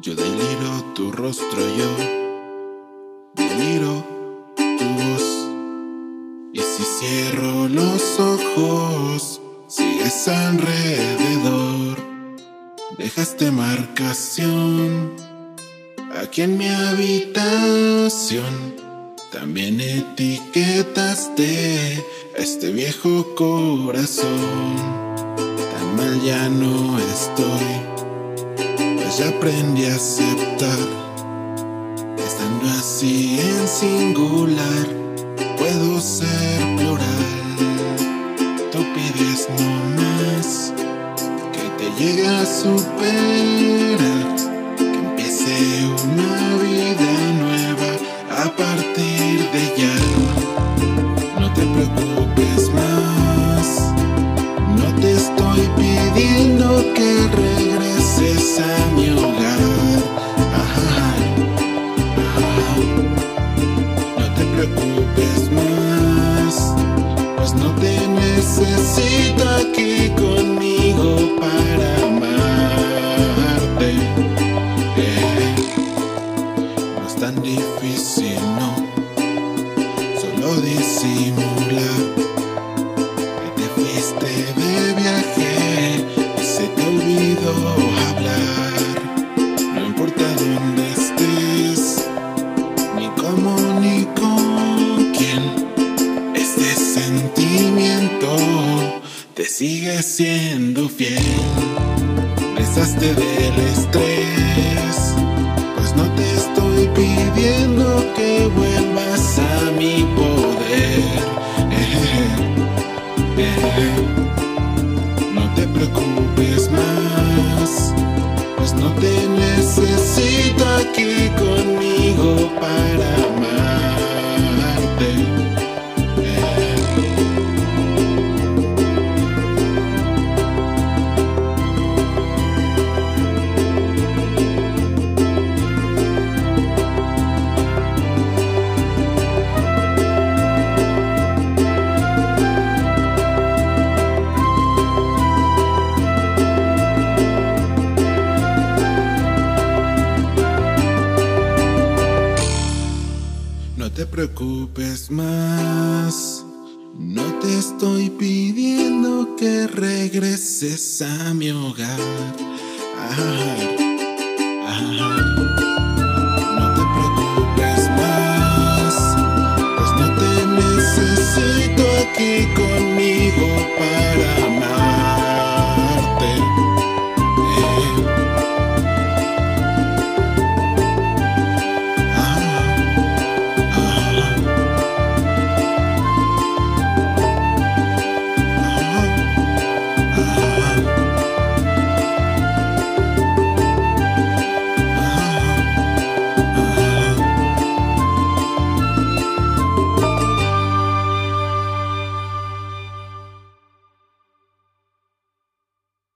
Yo deliro tu rostro, yo deliro tu voz. Y si cierro los ojos, sigues alrededor. Dejaste marcación aquí en mi habitación. También etiquetaste a este viejo corazón. Tan mal ya no estoy ya aprendí a aceptar. Estando así en singular, puedo ser plural. Tú pides no más que te llegue a superar, que empiece una vida nueva a partir de ya. No te preocupes más, no te estoy pidiendo que a preocupes más, pues no te necesito aquí conmigo para amarte. No es tan difícil, no, solo disimular que te sigue siendo fiel. Besaste del estrés, pues no te estoy pidiendo que vuelvas a mi poder. no te preocupes más, pues no te necesito aquí conmigo preocupes más. No te estoy pidiendo que regreses a mi hogar. No te preocupes más, pues no te necesito aquí conmigo para